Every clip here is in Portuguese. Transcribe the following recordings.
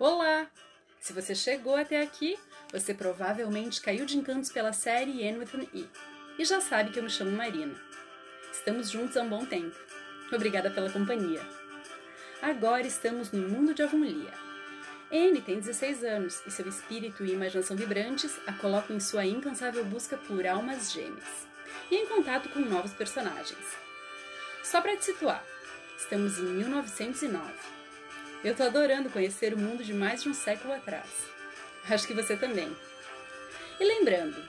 Olá! Se você chegou até aqui, você provavelmente caiu de encantos pela série N with an E e já sabe que eu me chamo Marina. Estamos juntos há um bom tempo. Obrigada pela companhia. Agora estamos no mundo de Avonlea. Anne tem 16 anos e seu espírito e imaginação vibrantes a colocam em sua incansável busca por almas gêmeas e em contato com novos personagens. Só para te situar, estamos em 1909. Eu tô adorando conhecer o mundo de mais de um século atrás. Acho que você também. E lembrando,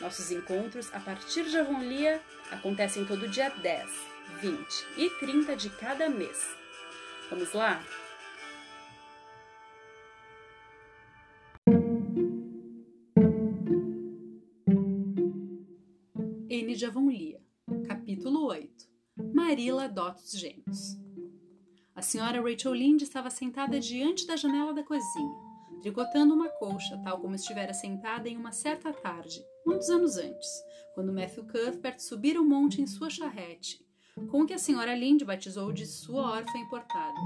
nossos encontros a partir de Avonlea acontecem todo dia 10, 20 e 30 de cada mês. Vamos lá? N de Avonlea, capítulo 8 Marila adota os gêmeos. A senhora Rachel Lynde estava sentada diante da janela da cozinha, tricotando uma colcha, tal como estivera sentada em uma certa tarde, muitos anos antes, quando Matthew Cuthbert subira o monte em sua charrete, com o que a senhora Lynde batizou de sua órfã importada.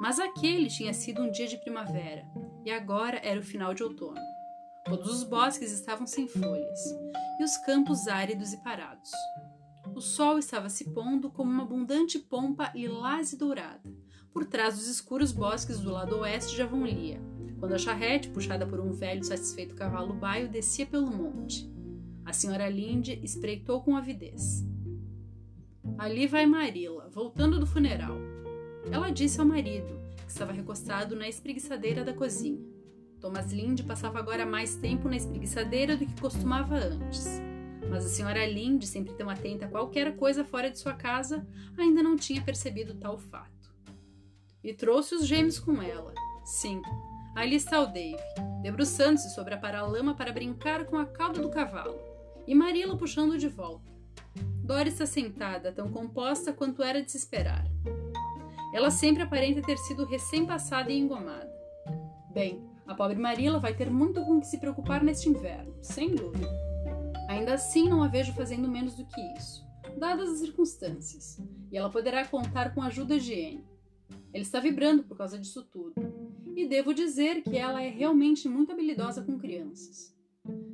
Mas aquele tinha sido um dia de primavera, e agora era o final de outono. Todos os bosques estavam sem folhas, e os campos áridos e parados. O sol estava se pondo como uma abundante pompa lilás e dourada, por trás dos escuros bosques do lado oeste de Avonlea, quando a charrete, puxada por um velho satisfeito cavalo baio, descia pelo monte. A senhora Linde espreitou com avidez. Ali vai Marila, voltando do funeral. Ela disse ao marido, que estava recostado na espreguiçadeira da cozinha. Thomas Linde passava agora mais tempo na espreguiçadeira do que costumava antes. Mas a senhora Linde, sempre tão atenta a qualquer coisa fora de sua casa, ainda não tinha percebido tal fato. E trouxe os gêmeos com ela. Sim, ali está o Dave, debruçando-se sobre a paralama para brincar com a cauda do cavalo, e Marila puxando de volta. Dora está sentada, tão composta quanto era de se esperar. Ela sempre aparenta ter sido recém-passada e engomada. Bem, a pobre Marila vai ter muito com que se preocupar neste inverno, sem dúvida. Ainda assim, não a vejo fazendo menos do que isso, dadas as circunstâncias, e ela poderá contar com a ajuda de Anne. Ele está vibrando por causa disso tudo, e devo dizer que ela é realmente muito habilidosa com crianças.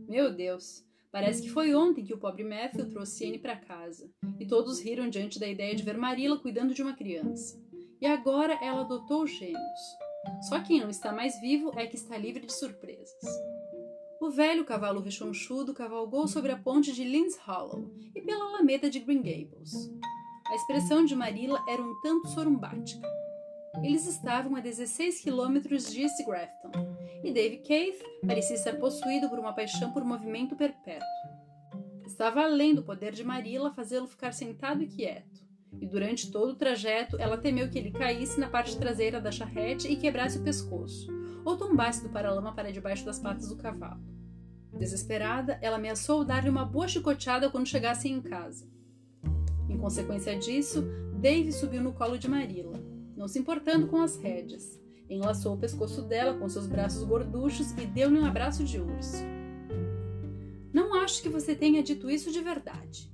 Meu Deus, parece que foi ontem que o pobre Matthew trouxe Anne para casa, e todos riram diante da ideia de ver Marila cuidando de uma criança. E agora ela adotou gêmeos. Só quem não está mais vivo é que está livre de surpresas. O velho cavalo rechonchudo cavalgou sobre a ponte de Lynns Hollow e pela alameda de Green Gables. A expressão de Marilla era um tanto sorumbática. Eles estavam a 16 quilômetros de East Grafton, e Dave Keith parecia estar possuído por uma paixão por movimento perpétuo. Estava além do poder de Marilla fazê-lo ficar sentado e quieto e durante todo o trajeto ela temeu que ele caísse na parte traseira da charrete e quebrasse o pescoço, ou tombasse do paralama para debaixo das patas do cavalo. Desesperada, ela ameaçou dar-lhe uma boa chicoteada quando chegassem em casa. Em consequência disso, Dave subiu no colo de Marilla, não se importando com as rédeas. Enlaçou o pescoço dela com seus braços gorduchos e deu-lhe um abraço de urso. Não acho que você tenha dito isso de verdade,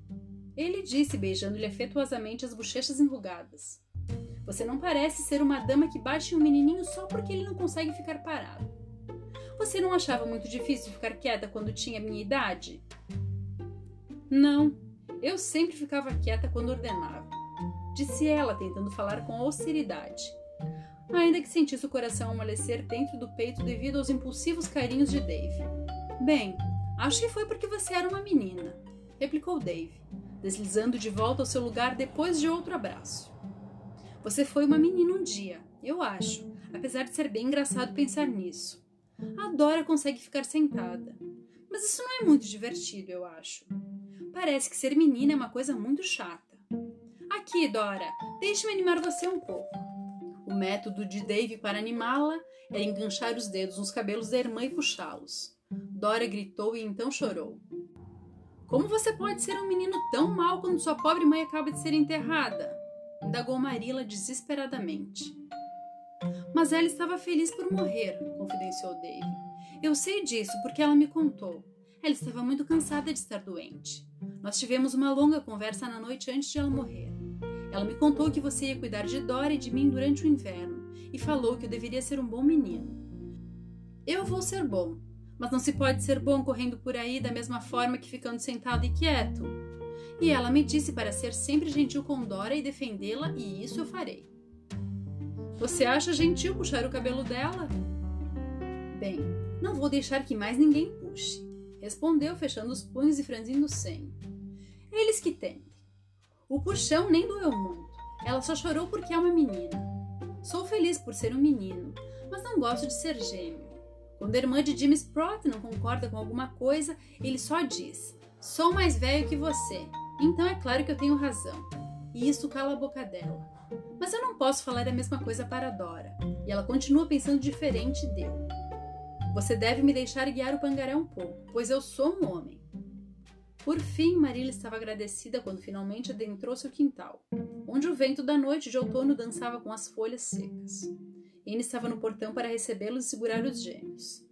ele disse, beijando-lhe afetuosamente as bochechas enrugadas. Você não parece ser uma dama que bate um menininho só porque ele não consegue ficar parado. Você não achava muito difícil ficar quieta quando tinha minha idade? Não, eu sempre ficava quieta quando ordenava, disse ela, tentando falar com austeridade. Ainda que sentisse o coração amolecer dentro do peito devido aos impulsivos carinhos de Dave. Bem, acho que foi porque você era uma menina, replicou Dave deslizando de volta ao seu lugar depois de outro abraço. Você foi uma menina um dia, eu acho, apesar de ser bem engraçado pensar nisso. A Dora consegue ficar sentada, mas isso não é muito divertido, eu acho. Parece que ser menina é uma coisa muito chata. Aqui, Dora, deixe-me animar você um pouco. O método de Dave para animá-la era enganchar os dedos nos cabelos da irmã e puxá-los. Dora gritou e então chorou. Como você pode ser um menino tão mau quando sua pobre mãe acaba de ser enterrada? Indagou Marila desesperadamente. Mas ela estava feliz por morrer, confidenciou Dave. Eu sei disso porque ela me contou. Ela estava muito cansada de estar doente. Nós tivemos uma longa conversa na noite antes de ela morrer. Ela me contou que você ia cuidar de Dora e de mim durante o inverno e falou que eu deveria ser um bom menino. Eu vou ser bom, mas não se pode ser bom correndo por aí da mesma forma que ficando sentado e quieto. E ela me disse para ser sempre gentil com Dora e defendê-la, e isso eu farei. Você acha gentil puxar o cabelo dela? Bem, não vou deixar que mais ninguém puxe, respondeu, fechando os punhos e franzindo o senho. Eles que tentem. O puxão nem doeu muito. Ela só chorou porque é uma menina. Sou feliz por ser um menino, mas não gosto de ser gêmeo. Quando a irmã de Jimmy Sprott não concorda com alguma coisa, ele só diz: Sou mais velho que você, então é claro que eu tenho razão. E isso cala a boca dela. Mas eu não posso falar a mesma coisa para Dora, e ela continua pensando diferente dele. Você deve me deixar guiar o pangaré um pouco, pois eu sou um homem. Por fim, Marília estava agradecida quando finalmente adentrou seu quintal, onde o vento da noite de outono dançava com as folhas secas. Anne estava no portão para recebê-los e segurar os gêmeos.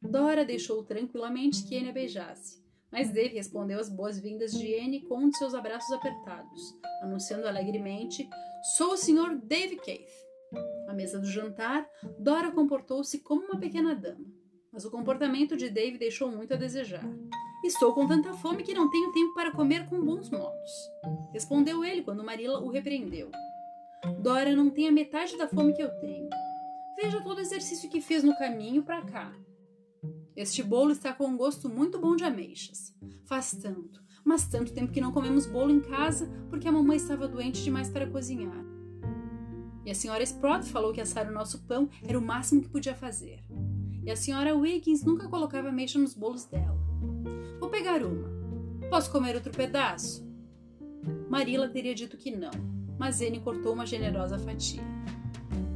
Dora deixou tranquilamente que Anne a beijasse, mas Dave respondeu às boas-vindas de Anne com um de seus abraços apertados, anunciando alegremente: Sou o Sr. Dave Keith. À mesa do jantar, Dora comportou-se como uma pequena dama, mas o comportamento de Dave deixou muito a desejar. Estou com tanta fome que não tenho tempo para comer com bons modos, respondeu ele quando Marilla o repreendeu. Dora não tem a metade da fome que eu tenho. Veja todo o exercício que fiz no caminho para cá. Este bolo está com um gosto muito bom de ameixas. Faz tanto, mas tanto tempo que não comemos bolo em casa porque a mamãe estava doente demais para cozinhar. E a senhora Sprott falou que assar o nosso pão era o máximo que podia fazer. E a senhora Wiggins nunca colocava ameixa nos bolos dela. Vou pegar uma. Posso comer outro pedaço? Marilla teria dito que não, mas Anne cortou uma generosa fatia.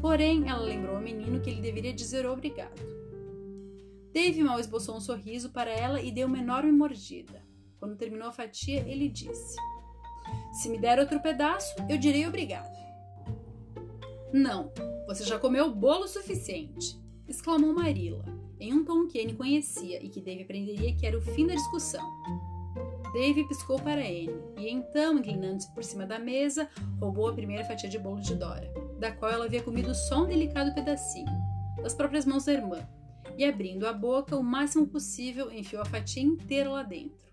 Porém, ela lembrou ao menino que ele deveria dizer obrigado. Dave mal esboçou um sorriso para ela e deu uma enorme mordida. Quando terminou a fatia, ele disse: Se me der outro pedaço, eu direi obrigado. Não, você já comeu bolo suficiente, exclamou Marilla, em um tom que Anne conhecia e que Dave aprenderia que era o fim da discussão. Dave piscou para Anne e então, inclinando-se por cima da mesa, roubou a primeira fatia de bolo de Dora, da qual ela havia comido só um delicado pedacinho, das próprias mãos da irmã, e abrindo a boca o máximo possível, enfiou a fatia inteira lá dentro.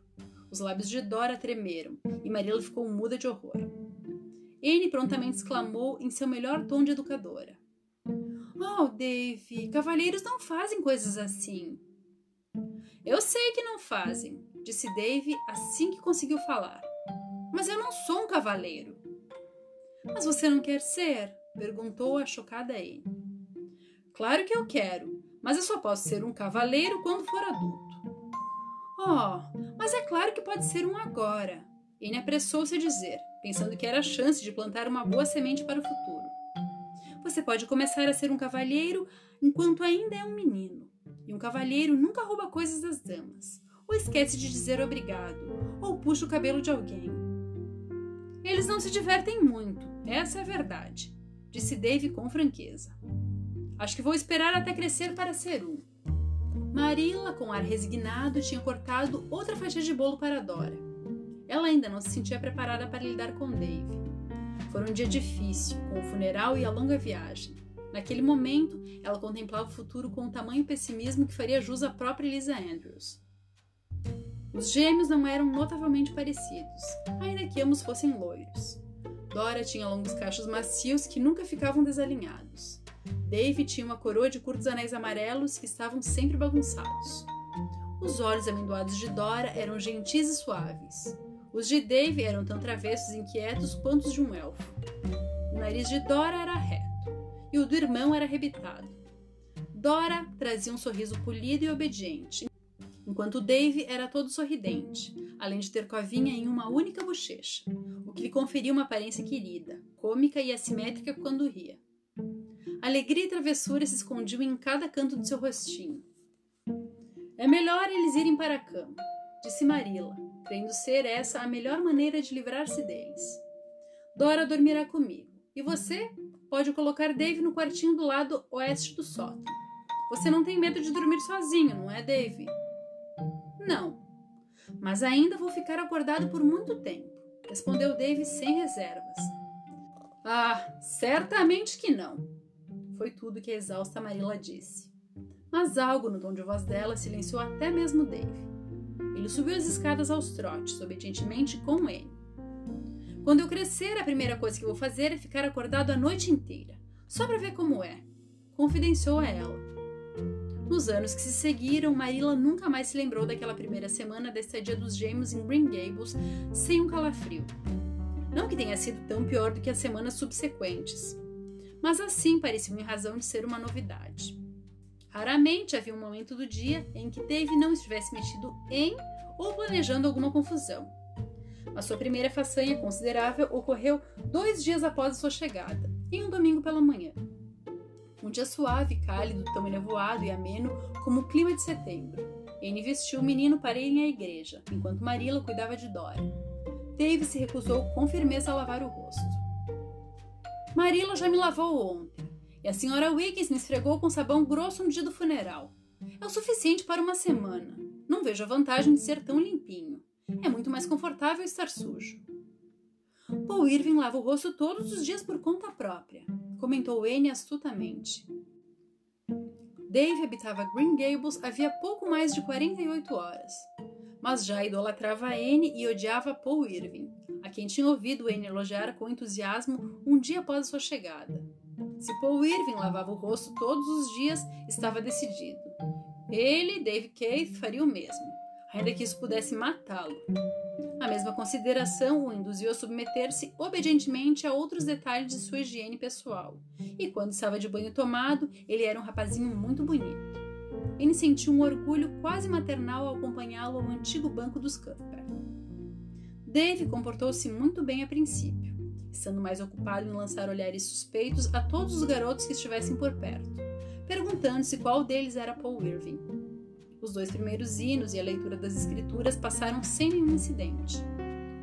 Os lábios de Dora tremeram e Marilla ficou muda de horror. Anne prontamente exclamou em seu melhor tom de educadora: Oh, Dave, cavalheiros não fazem coisas assim. Eu sei que não fazem, disse Dave assim que conseguiu falar. Mas eu não sou um cavaleiro. Mas você não quer ser? perguntou a chocada Anne. Claro que eu quero, mas eu só posso ser um cavaleiro quando for adulto. Oh, mas é claro que pode ser um agora. Anne apressou-se a dizer, pensando que era a chance de plantar uma boa semente para o futuro. Você pode começar a ser um cavalheiro enquanto ainda é um menino. E um cavalheiro nunca rouba coisas das damas ou esquece de dizer obrigado, ou puxa o cabelo de alguém. Eles não se divertem muito, essa é a verdade, disse Dave com franqueza. Acho que vou esperar até crescer para ser um. Marilla, com ar resignado, tinha cortado outra fatia de bolo para Dora. Ela ainda não se sentia preparada para lidar com Dave. Foi um dia difícil, com o funeral e a longa viagem. Naquele momento, ela contemplava o futuro com um tamanho pessimismo que faria jus à própria Elisa Andrews. Os gêmeos não eram notavelmente parecidos, ainda que ambos fossem loiros. Dora tinha longos cachos macios que nunca ficavam desalinhados. Dave tinha uma coroa de curtos anéis amarelos que estavam sempre bagunçados. Os olhos amendoados de Dora eram gentis e suaves. Os de Dave eram tão travessos e inquietos quanto os de um elfo. O nariz de Dora era reto e o do irmão era arrebitado. Dora trazia um sorriso polido e obediente, enquanto Dave era todo sorridente, além de ter covinha em uma única bochecha, o que lhe conferia uma aparência querida, cômica e assimétrica quando ria. Alegria e travessura se escondiam em cada canto do seu rostinho. É melhor eles irem para a cama, disse Marilla, crendo ser essa a melhor maneira de livrar-se deles. Dora dormirá comigo, e você pode colocar Dave no quartinho do lado oeste do sótão. Você não tem medo de dormir sozinho, não é, Dave? Não. Mas ainda vou ficar acordado por muito tempo, respondeu Dave sem reservas. Ah, certamente que não. Foi tudo que a exausta Marilla disse. Mas algo no tom de voz dela silenciou até mesmo Dave. Ele subiu as escadas aos trotes, obedientemente com Anne. Quando eu crescer, a primeira coisa que vou fazer é ficar acordado a noite inteira, só para ver como é, confidenciou a ela. Nos anos que se seguiram, Marilla nunca mais se lembrou daquela primeira semana da estadia dos gêmeos em Green Gables sem um calafrio. Não que tenha sido tão pior do que as semanas subsequentes, mas assim pareciam em razão de ser uma novidade. Raramente havia um momento do dia em que Dave não estivesse metido em ou planejando alguma confusão. A sua primeira façanha considerável ocorreu dois dias após a sua chegada, em um domingo pela manhã. Um dia suave, cálido, tão nevoado e ameno como o clima de setembro. Anne vestiu o menino para irem à igreja, enquanto Marilla cuidava de Dora. Dave se recusou com firmeza a lavar o rosto. Marilla já me lavou ontem, e a senhora Wiggins me esfregou com sabão grosso no dia do funeral. É o suficiente para uma semana. Não vejo a vantagem de ser tão limpinho. É muito mais confortável estar sujo. Paul Irving lava o rosto todos os dias por conta própria, comentou Anne astutamente. Dave habitava Green Gables havia pouco mais de 48 horas, mas já idolatrava Anne e odiava Paul Irving, a quem tinha ouvido Anne elogiar com entusiasmo um dia após sua chegada. Se Paul Irving lavava o rosto todos os dias, estava decidido. Ele, Dave Keith, faria o mesmo, ainda que isso pudesse matá-lo. A mesma consideração o induziu a submeter-se obedientemente a outros detalhes de sua higiene pessoal. E quando estava de banho tomado, ele era um rapazinho muito bonito. Ele sentiu um orgulho quase maternal ao acompanhá-lo ao antigo banco dos Cuthbert. Dave comportou-se muito bem a princípio estando mais ocupado em lançar olhares suspeitos a todos os garotos que estivessem por perto, perguntando-se qual deles era Paul Irving. Os dois primeiros hinos e a leitura das escrituras passaram sem nenhum incidente.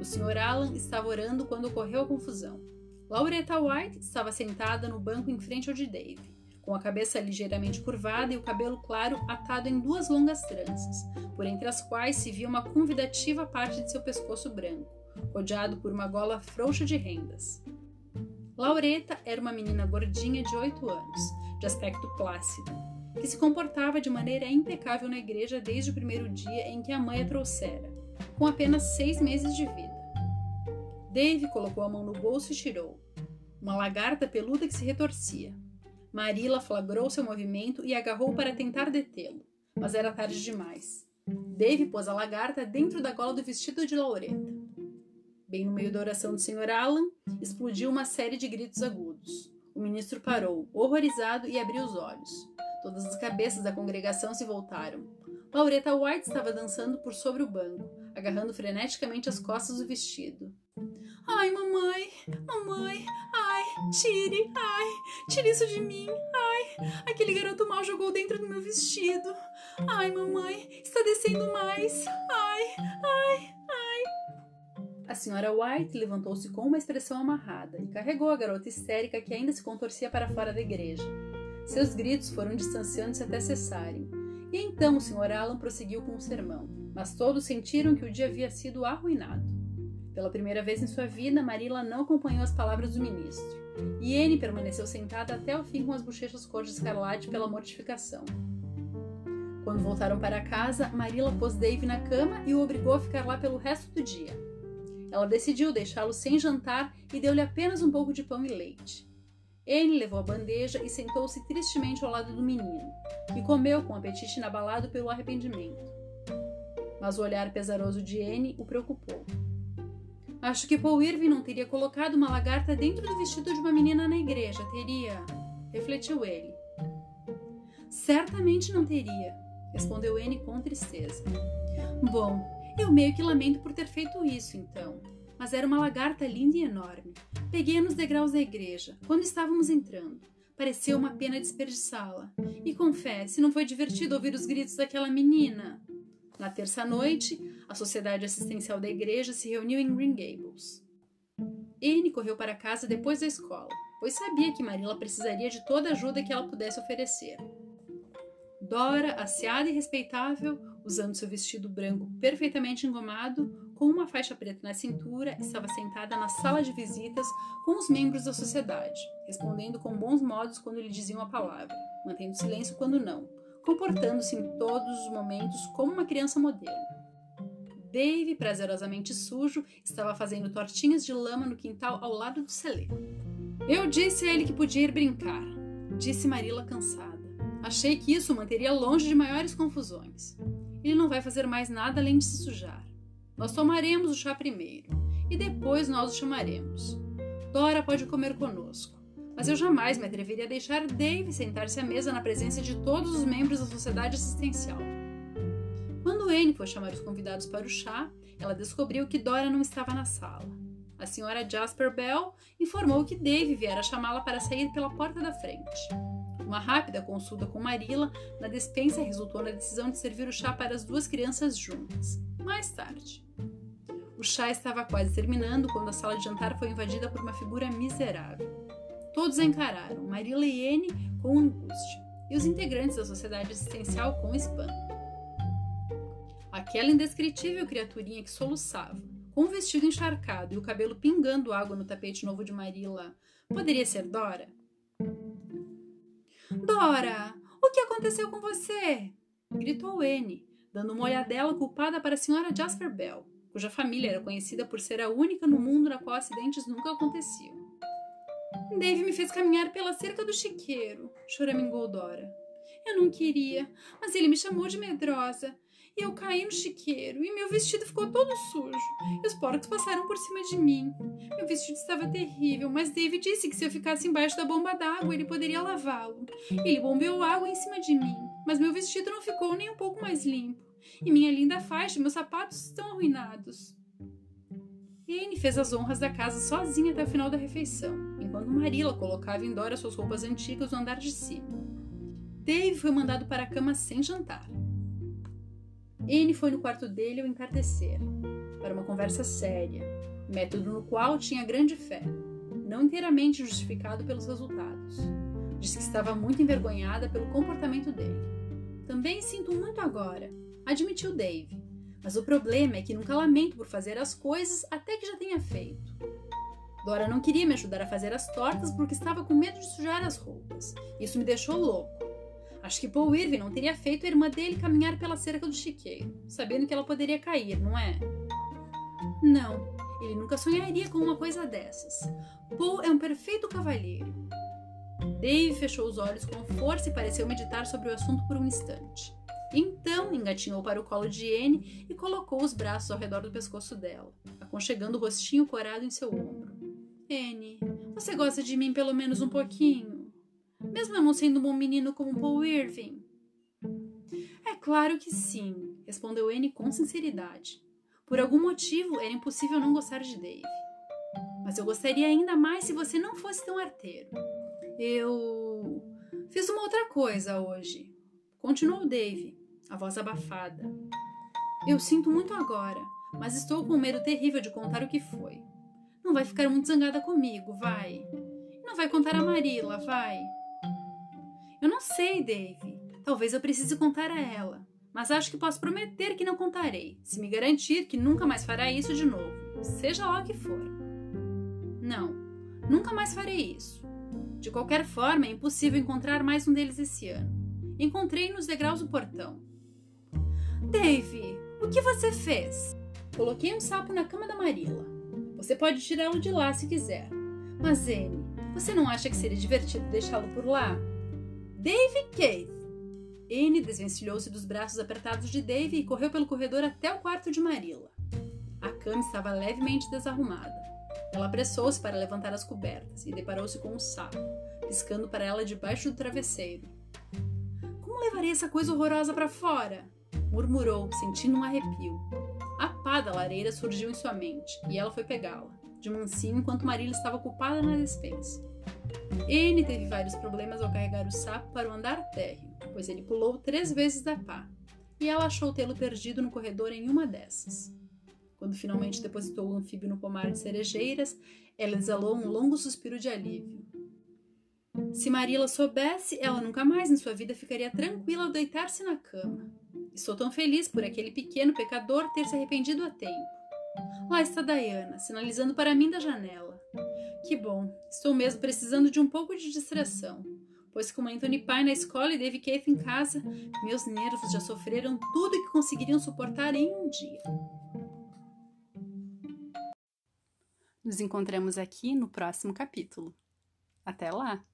O Sr. Alan estava orando quando ocorreu a confusão. Lauretta White estava sentada no banco em frente ao de Dave, com a cabeça ligeiramente curvada e o cabelo claro atado em duas longas tranças, por entre as quais se via uma convidativa parte de seu pescoço branco rodeado por uma gola frouxa de rendas. Laureta era uma menina gordinha de oito anos, de aspecto plácido, que se comportava de maneira impecável na igreja desde o primeiro dia em que a mãe a trouxera, com apenas seis meses de vida. Dave colocou a mão no bolso e tirou. Uma lagarta peluda que se retorcia. Marilla flagrou seu movimento e agarrou para tentar detê-lo, mas era tarde demais. Dave pôs a lagarta dentro da gola do vestido de Laureta. Bem no meio da oração do Sr. Alan, explodiu uma série de gritos agudos. O ministro parou, horrorizado, e abriu os olhos. Todas as cabeças da congregação se voltaram. Laureta White estava dançando por sobre o banco, agarrando freneticamente as costas do vestido. Ai, mamãe, mamãe, ai, tire, ai, tire isso de mim, ai, aquele garoto mal jogou dentro do meu vestido. Ai, mamãe, está descendo mais, ai, ai, a senhora White levantou-se com uma expressão amarrada e carregou a garota histérica que ainda se contorcia para fora da igreja. Seus gritos foram distanciando-se até cessarem. E então o Sr. Alan prosseguiu com o sermão, mas todos sentiram que o dia havia sido arruinado. Pela primeira vez em sua vida, Marilla não acompanhou as palavras do ministro, e Anne permaneceu sentada até o fim com as bochechas cor de escarlate pela mortificação. Quando voltaram para casa, Marilla pôs Dave na cama e o obrigou a ficar lá pelo resto do dia. Ela decidiu deixá-lo sem jantar e deu-lhe apenas um pouco de pão e leite. Anne levou a bandeja e sentou-se tristemente ao lado do menino, que comeu com apetite inabalado pelo arrependimento. Mas o olhar pesaroso de Anne o preocupou. Acho que Paul Irving não teria colocado uma lagarta dentro do vestido de uma menina na igreja, teria? refletiu ele. Certamente não teria, respondeu Anne com tristeza. Bom, eu meio que lamento por ter feito isso, então. Mas era uma lagarta linda e enorme. Peguei-a nos degraus da igreja, quando estávamos entrando. Pareceu uma pena desperdiçá-la. E confesse, não foi divertido ouvir os gritos daquela menina? Na terça-noite, a Sociedade Assistencial da Igreja se reuniu em Green Gables. Anne correu para casa depois da escola, pois sabia que Marilla precisaria de toda a ajuda que ela pudesse oferecer. Dora, asseada e respeitável, usando seu vestido branco perfeitamente engomado, com uma faixa preta na cintura, estava sentada na sala de visitas com os membros da sociedade, respondendo com bons modos quando lhe diziam a palavra, mantendo silêncio quando não, comportando-se em todos os momentos como uma criança moderna. Dave, prazerosamente sujo, estava fazendo tortinhas de lama no quintal ao lado do celeiro. Eu disse a ele que podia ir brincar, disse Marilla cansada. Achei que isso o manteria longe de maiores confusões. Ele não vai fazer mais nada além de se sujar. Nós tomaremos o chá primeiro e depois nós o chamaremos. Dora pode comer conosco, mas eu jamais me atreveria a deixar Dave sentar-se à mesa na presença de todos os membros da sociedade assistencial. Quando Anne foi chamar os convidados para o chá, ela descobriu que Dora não estava na sala. A senhora Jasper Bell informou que Dave viera chamá-la para sair pela porta da frente. Uma rápida consulta com Marilla na despensa resultou na decisão de servir o chá para as duas crianças juntas. Mais tarde. O chá estava quase terminando quando a sala de jantar foi invadida por uma figura miserável. Todos a encararam, Marilla e Anne com angústia, e os integrantes da sociedade assistencial com espanto. Aquela indescritível criaturinha que soluçava, com o vestido encharcado e o cabelo pingando água no tapete novo de Marilla, poderia ser Dora? Dora, o que aconteceu com você? gritou Anne, dando uma olhadela culpada para a senhora Jasper Bell, cuja família era conhecida por ser a única no mundo na qual acidentes nunca aconteciam. Dave me fez caminhar pela cerca do chiqueiro, choramingou Dora. Eu não queria, mas ele me chamou de medrosa e eu caí no chiqueiro e meu vestido ficou todo sujo. E os porcos passaram por cima de mim. Meu vestido estava terrível, mas David disse que se eu ficasse embaixo da bomba d'água, ele poderia lavá-lo. Ele bombeou água em cima de mim, mas meu vestido não ficou nem um pouco mais limpo. E minha linda faixa e meus sapatos estão arruinados. Anne fez as honras da casa sozinha até o final da refeição, enquanto Marilla colocava em Dora suas roupas antigas no andar de cima. Dave foi mandado para a cama sem jantar. Anne foi no quarto dele ao entardecer, para uma conversa séria, método no qual tinha grande fé, não inteiramente justificado pelos resultados. Disse que estava muito envergonhada pelo comportamento dele. Também sinto muito agora, admitiu Dave, mas o problema é que nunca lamento por fazer as coisas até que já tenha feito. Dora não queria me ajudar a fazer as tortas porque estava com medo de sujar as roupas. Isso me deixou louco. Acho que Paul Irving não teria feito a irmã dele caminhar pela cerca do chiqueiro, sabendo que ela poderia cair, não é? Não, ele nunca sonharia com uma coisa dessas. Paul é um perfeito cavalheiro. Dave fechou os olhos com força e pareceu meditar sobre o assunto por um instante. Então engatinhou para o colo de Anne e colocou os braços ao redor do pescoço dela, aconchegando o rostinho corado em seu ombro. Anne, você gosta de mim pelo menos um pouquinho? Mesmo não sendo um bom menino como Paul Irving? É claro que sim, respondeu Anne com sinceridade. Por algum motivo era impossível não gostar de Dave. Mas eu gostaria ainda mais se você não fosse tão arteiro. Eu fiz uma outra coisa hoje. Continuou Dave, a voz abafada. Eu sinto muito agora, mas estou com um medo terrível de contar o que foi. Não vai ficar muito zangada comigo, vai. Não vai contar a Marila, vai. Eu não sei, Dave. Talvez eu precise contar a ela. Mas acho que posso prometer que não contarei, se me garantir que nunca mais fará isso de novo, seja lá o que for. Não, nunca mais farei isso. De qualquer forma, é impossível encontrar mais um deles esse ano. Encontrei nos degraus do portão. Dave, o que você fez? Coloquei um sapo na cama da Marilla. Você pode tirá-lo de lá se quiser. Mas, Anne, você não acha que seria divertido deixá-lo por lá? Dave Keith. Anne desvencilhou-se dos braços apertados de Dave e correu pelo corredor até o quarto de Marilla. A cama estava levemente desarrumada. Ela apressou-se para levantar as cobertas e deparou-se com um sapo, piscando para ela debaixo do travesseiro. Como levarei essa coisa horrorosa para fora? murmurou, sentindo um arrepio. A pá da lareira surgiu em sua mente e ela foi pegá-la, de mansinho enquanto Marilla estava ocupada na despensa. N teve vários problemas ao carregar o sapo para o andar térreo, pois ele pulou três vezes da pá, e ela achou tê-lo perdido no corredor em uma dessas. Quando finalmente depositou o anfíbio no pomar de cerejeiras, ela exalou um longo suspiro de alívio. Se Marila soubesse, ela nunca mais em sua vida ficaria tranquila ao deitar-se na cama. Estou tão feliz por aquele pequeno pecador ter se arrependido a tempo. Lá está Diana, sinalizando para mim da janela. Que bom, estou mesmo precisando de um pouco de distração, pois com Anthony Pai na escola e Dave Keith em casa, meus nervos já sofreram tudo que conseguiriam suportar em um dia. Nos encontramos aqui no próximo capítulo. Até lá!